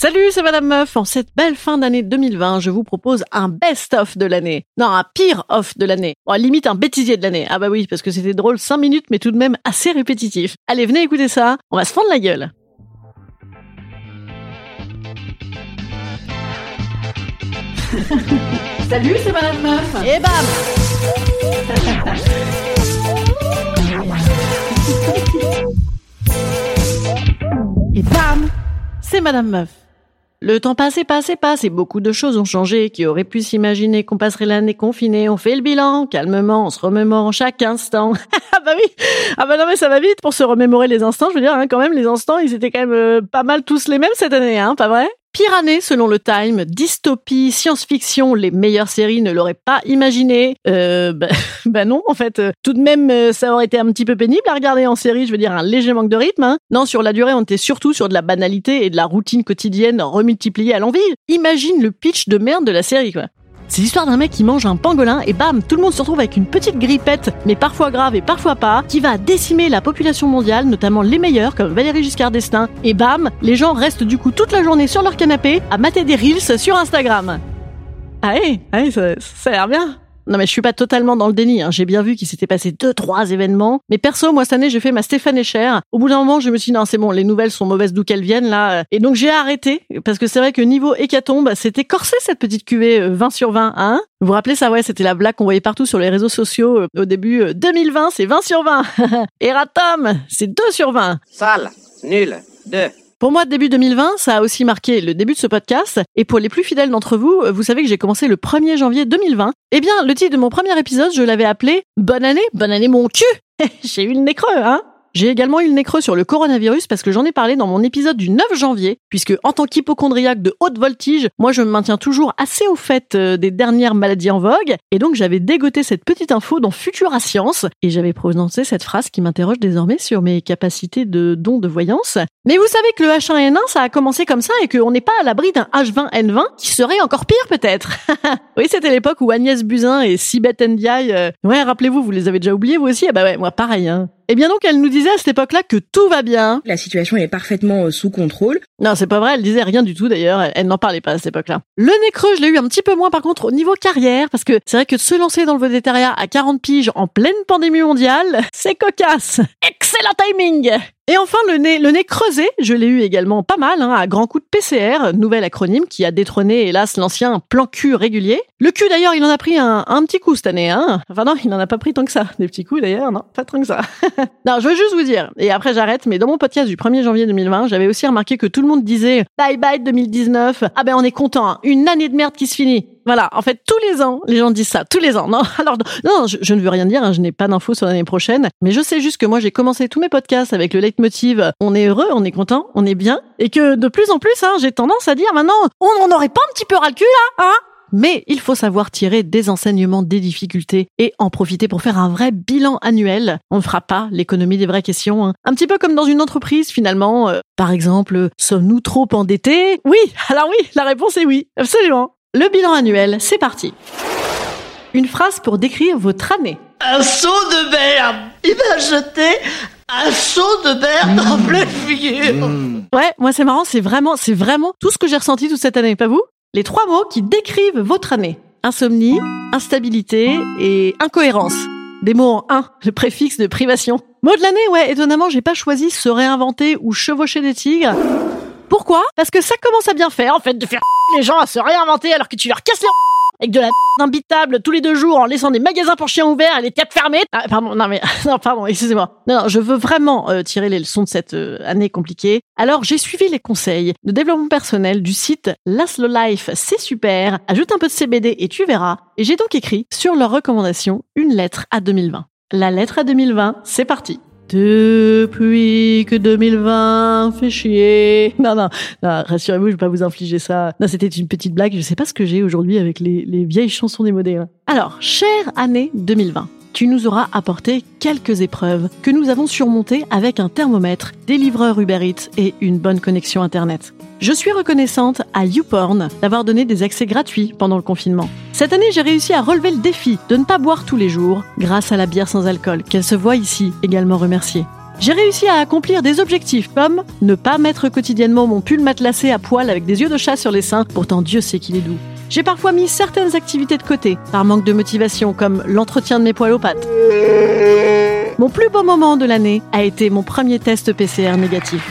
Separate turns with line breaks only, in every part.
Salut, c'est Madame Meuf. En cette belle fin d'année 2020, je vous propose un best-of de l'année. Non, un pire-off de l'année. Bon, limite un bêtisier de l'année. Ah bah oui, parce que c'était drôle 5 minutes, mais tout de même assez répétitif. Allez, venez écouter ça. On va se fendre la gueule.
Salut, c'est Madame Meuf.
Et bam Et bam C'est Madame Meuf. Le temps passé, passé, passe et beaucoup de choses ont changé. Qui aurait pu s'imaginer qu'on passerait l'année confinée On fait le bilan, calmement, on se remémore chaque instant. ah bah oui Ah bah non mais ça va vite pour se remémorer les instants. Je veux dire, hein, quand même, les instants, ils étaient quand même euh, pas mal tous les mêmes cette année, hein, pas vrai? Pire année selon le Time, dystopie, science-fiction, les meilleures séries ne l'auraient pas imaginé. Euh, bah, bah non, en fait, euh, tout de même, euh, ça aurait été un petit peu pénible à regarder en série, je veux dire, un léger manque de rythme. Hein. Non, sur la durée, on était surtout sur de la banalité et de la routine quotidienne remultipliée à l'envie. Imagine le pitch de merde de la série, quoi. C'est l'histoire d'un mec qui mange un pangolin et bam, tout le monde se retrouve avec une petite grippette, mais parfois grave et parfois pas, qui va décimer la population mondiale, notamment les meilleurs comme Valérie Giscard d'Estaing. Et bam, les gens restent du coup toute la journée sur leur canapé à mater des reels sur Instagram. Ah ça, ça a l'air bien. Non mais je suis pas totalement dans le déni, hein. j'ai bien vu qu'il s'était passé deux trois événements, mais perso moi cette année j'ai fait ma Stéphane Echer. Au bout d'un moment je me suis dit non c'est bon les nouvelles sont mauvaises d'où qu'elles viennent là, et donc j'ai arrêté parce que c'est vrai que niveau hécatombe c'était corsé cette petite cuvée euh, 20 sur 20, hein Vous vous rappelez ça? Ouais c'était la blague qu'on voyait partout sur les réseaux sociaux euh, au début euh, 2020 c'est 20 sur 20, Eratom c'est 2 sur 20.
Sale, nul, deux.
Pour moi, début 2020, ça a aussi marqué le début de ce podcast. Et pour les plus fidèles d'entre vous, vous savez que j'ai commencé le 1er janvier 2020. Eh bien, le titre de mon premier épisode, je l'avais appelé Bonne année, bonne année mon cul. j'ai eu le nez creux, hein? J'ai également eu le nez creux sur le coronavirus parce que j'en ai parlé dans mon épisode du 9 janvier, puisque en tant qu'hypochondriaque de haute voltige, moi je me maintiens toujours assez au fait euh, des dernières maladies en vogue, et donc j'avais dégoté cette petite info dans Futura Science, et j'avais prononcé cette phrase qui m'interroge désormais sur mes capacités de don de voyance. Mais vous savez que le H1N1, ça a commencé comme ça et qu'on n'est pas à l'abri d'un H20N20 qui serait encore pire peut-être. oui, c'était l'époque où Agnès Buzyn et Sibeth Ndiaye, euh, ouais, rappelez-vous, vous les avez déjà oubliés vous aussi? Ah bah ouais, moi pareil, hein. Et bien donc, elle nous disait à cette époque-là que tout va bien.
La situation est parfaitement euh, sous contrôle.
Non, c'est pas vrai, elle disait rien du tout d'ailleurs, elle, elle n'en parlait pas à cette époque-là. Le nez creux, je l'ai eu un petit peu moins par contre au niveau carrière, parce que c'est vrai que de se lancer dans le végétariat à 40 piges en pleine pandémie mondiale, c'est cocasse. Excellent timing et enfin, le nez, le nez creusé, je l'ai eu également pas mal, hein, à grands coups de PCR, nouvel acronyme qui a détrôné, hélas, l'ancien plan cul régulier. Le cul, d'ailleurs, il en a pris un, un petit coup cette année, hein. Enfin non, il n'en a pas pris tant que ça. Des petits coups, d'ailleurs, non, pas tant que ça. non, je veux juste vous dire, et après j'arrête, mais dans mon podcast du 1er janvier 2020, j'avais aussi remarqué que tout le monde disait « Bye bye 2019 », ah ben on est content, hein. une année de merde qui se finit. Voilà, en fait, tous les ans, les gens disent ça, tous les ans. Non, alors, non, je, je ne veux rien dire, hein, je n'ai pas d'infos sur l'année prochaine, mais je sais juste que moi, j'ai commencé tous mes podcasts avec le leitmotiv « on est heureux, on est content, on est bien », et que de plus en plus, hein, j'ai tendance à dire maintenant « on n'aurait pas un petit peu ras le cul, là, hein ?» Mais il faut savoir tirer des enseignements des difficultés et en profiter pour faire un vrai bilan annuel. On ne fera pas l'économie des vraies questions. hein. Un petit peu comme dans une entreprise finalement. Euh, par exemple, sommes-nous trop endettés? Oui, alors oui, la réponse est oui, absolument. Le bilan annuel, c'est parti. Une phrase pour décrire votre année.
Un seau de merde. Il un seau de merde en pleine figure.
Ouais, moi c'est marrant, c'est vraiment, c'est vraiment tout ce que j'ai ressenti toute cette année, pas vous? Les trois mots qui décrivent votre année. Insomnie, instabilité et incohérence. Des mots en un, le préfixe de privation. Mot de l'année, ouais, étonnamment, j'ai pas choisi se réinventer ou chevaucher des tigres. Pourquoi? Parce que ça commence à bien faire, en fait, de faire les gens à se réinventer alors que tu leur casses les avec de la imbitable tous les deux jours en laissant des magasins pour chiens ouverts et les têtes fermées. Ah, pardon, non mais non, pardon, excusez-moi. Non, je veux vraiment euh, tirer les leçons de cette euh, année compliquée. Alors j'ai suivi les conseils de développement personnel du site Laszlo Life, c'est super. Ajoute un peu de CBD et tu verras. Et j'ai donc écrit sur leurs recommandations une lettre à 2020. La lettre à 2020, c'est parti. Depuis que 2020 fait chier. Non, non, non rassurez-vous, je vais pas vous infliger ça. Non, c'était une petite blague. Je sais pas ce que j'ai aujourd'hui avec les, les vieilles chansons démodées. Hein. Alors, chère année 2020 tu nous auras apporté quelques épreuves que nous avons surmontées avec un thermomètre, des livreurs Uber Eats et une bonne connexion Internet. Je suis reconnaissante à YouPorn d'avoir donné des accès gratuits pendant le confinement. Cette année, j'ai réussi à relever le défi de ne pas boire tous les jours grâce à la bière sans alcool, qu'elle se voit ici également remerciée. J'ai réussi à accomplir des objectifs comme ne pas mettre quotidiennement mon pull matelassé à poil avec des yeux de chat sur les seins, pourtant Dieu sait qu'il est doux. J'ai parfois mis certaines activités de côté, par manque de motivation, comme l'entretien de mes poils aux pattes. Mon plus beau moment de l'année a été mon premier test PCR négatif.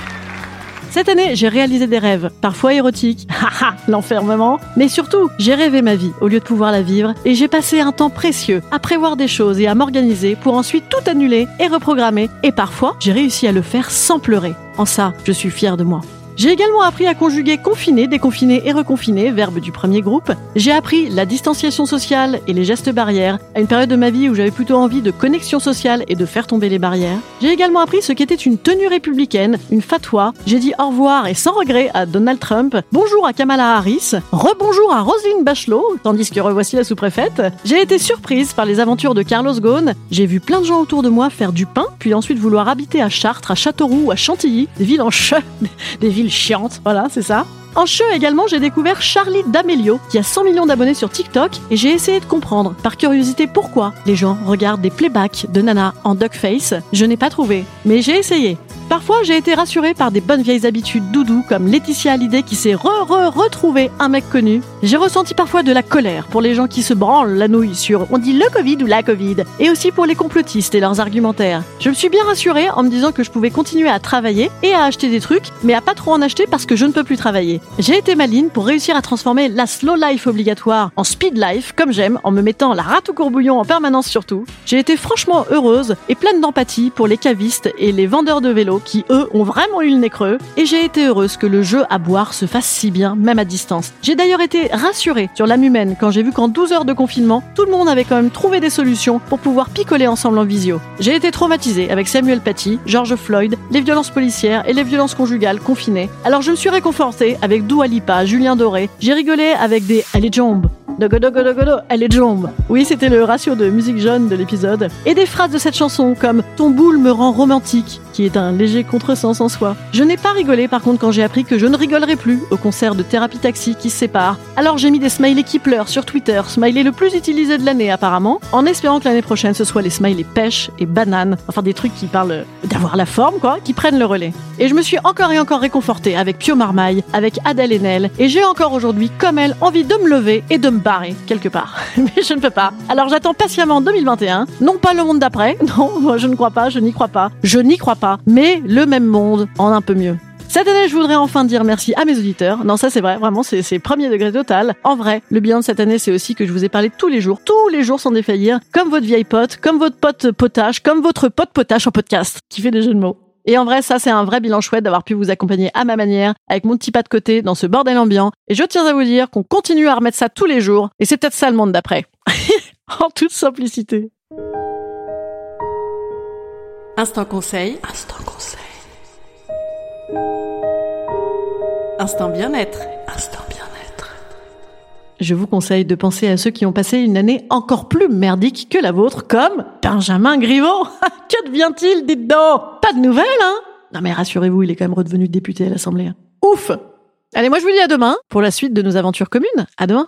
Cette année, j'ai réalisé des rêves, parfois érotiques, haha, l'enfermement, mais surtout, j'ai rêvé ma vie au lieu de pouvoir la vivre et j'ai passé un temps précieux à prévoir des choses et à m'organiser pour ensuite tout annuler et reprogrammer et parfois, j'ai réussi à le faire sans pleurer. En ça, je suis fière de moi. J'ai également appris à conjuguer confiné, déconfiné et reconfiné, verbe du premier groupe. J'ai appris la distanciation sociale et les gestes barrières à une période de ma vie où j'avais plutôt envie de connexion sociale et de faire tomber les barrières. J'ai également appris ce qu'était une tenue républicaine, une fatwa. J'ai dit au revoir et sans regret à Donald Trump, bonjour à Kamala Harris, rebonjour à Roselyne Bachelot, tandis que revoici la sous-préfète. J'ai été surprise par les aventures de Carlos Ghosn. J'ai vu plein de gens autour de moi faire du pain, puis ensuite vouloir habiter à Chartres, à Châteauroux, à Chantilly, des villes en che, des villes chiante. Voilà, c'est ça. En show également, j'ai découvert Charlie D'Amelio, qui a 100 millions d'abonnés sur TikTok, et j'ai essayé de comprendre, par curiosité, pourquoi les gens regardent des playbacks de Nana en duckface. Je n'ai pas trouvé, mais j'ai essayé. Parfois, j'ai été rassurée par des bonnes vieilles habitudes doudou comme Laetitia Hallyday qui s'est re-re-retrouvée un mec connu. J'ai ressenti parfois de la colère pour les gens qui se branlent la nouille sur on dit le Covid ou la Covid, et aussi pour les complotistes et leurs argumentaires. Je me suis bien rassurée en me disant que je pouvais continuer à travailler et à acheter des trucs, mais à pas trop en acheter parce que je ne peux plus travailler. J'ai été maline pour réussir à transformer la slow life obligatoire en speed life, comme j'aime, en me mettant la rate au courbouillon en permanence surtout. J'ai été franchement heureuse et pleine d'empathie pour les cavistes et les vendeurs de vélos qui, eux, ont vraiment eu le nez creux. Et j'ai été heureuse que le jeu à boire se fasse si bien, même à distance. J'ai d'ailleurs été rassurée sur l'âme humaine quand j'ai vu qu'en 12 heures de confinement, tout le monde avait quand même trouvé des solutions pour pouvoir picoler ensemble en visio. J'ai été traumatisée avec Samuel Paty, George Floyd, les violences policières et les violences conjugales confinées. Alors je me suis réconfortée avec Dua Lipa, Julien Doré. J'ai rigolé avec des Allez jambes Elle est jambes. Oui, c'était le ratio de musique jaune de l'épisode. Et des phrases de cette chanson comme Ton boule me rend romantique, qui est un léger contresens en soi. Je n'ai pas rigolé par contre quand j'ai appris que je ne rigolerai plus au concert de Thérapie Taxi qui se sépare. Alors j'ai mis des smileys qui pleurent sur Twitter, smiley le plus utilisé de l'année apparemment, en espérant que l'année prochaine ce soit les smileys pêche et banane, enfin des trucs qui parlent d'avoir la forme quoi, qui prennent le relais. Et je me suis encore et encore réconfortée avec Pio Marmaille, avec Adèle Haenel, et j'ai encore aujourd'hui, comme elle, envie de me lever et de me quelque part. Mais je ne peux pas. Alors j'attends patiemment 2021. Non pas le monde d'après. Non, je ne crois pas, je n'y crois pas. Je n'y crois pas. Mais le même monde en un peu mieux. Cette année, je voudrais enfin dire merci à mes auditeurs. Non, ça c'est vrai, vraiment, c'est premier degré total. En vrai, le bilan de cette année, c'est aussi que je vous ai parlé tous les jours, tous les jours sans défaillir, comme votre vieille pote, comme votre pote potage, comme votre pote potage en podcast, qui fait des jeux de mots. Et en vrai, ça, c'est un vrai bilan chouette d'avoir pu vous accompagner à ma manière, avec mon petit pas de côté, dans ce bordel ambiant. Et je tiens à vous dire qu'on continue à remettre ça tous les jours. Et c'est peut-être ça le monde d'après. en toute simplicité.
Instant conseil.
Instant conseil.
Instant bien-être.
Je vous conseille de penser à ceux qui ont passé une année encore plus merdique que la vôtre, comme Benjamin Griveaux. que devient-il, dites donc? Pas de nouvelles, hein? Non mais rassurez-vous, il est quand même redevenu député à l'Assemblée. Ouf Allez, moi je vous dis à demain pour la suite de nos aventures communes. À demain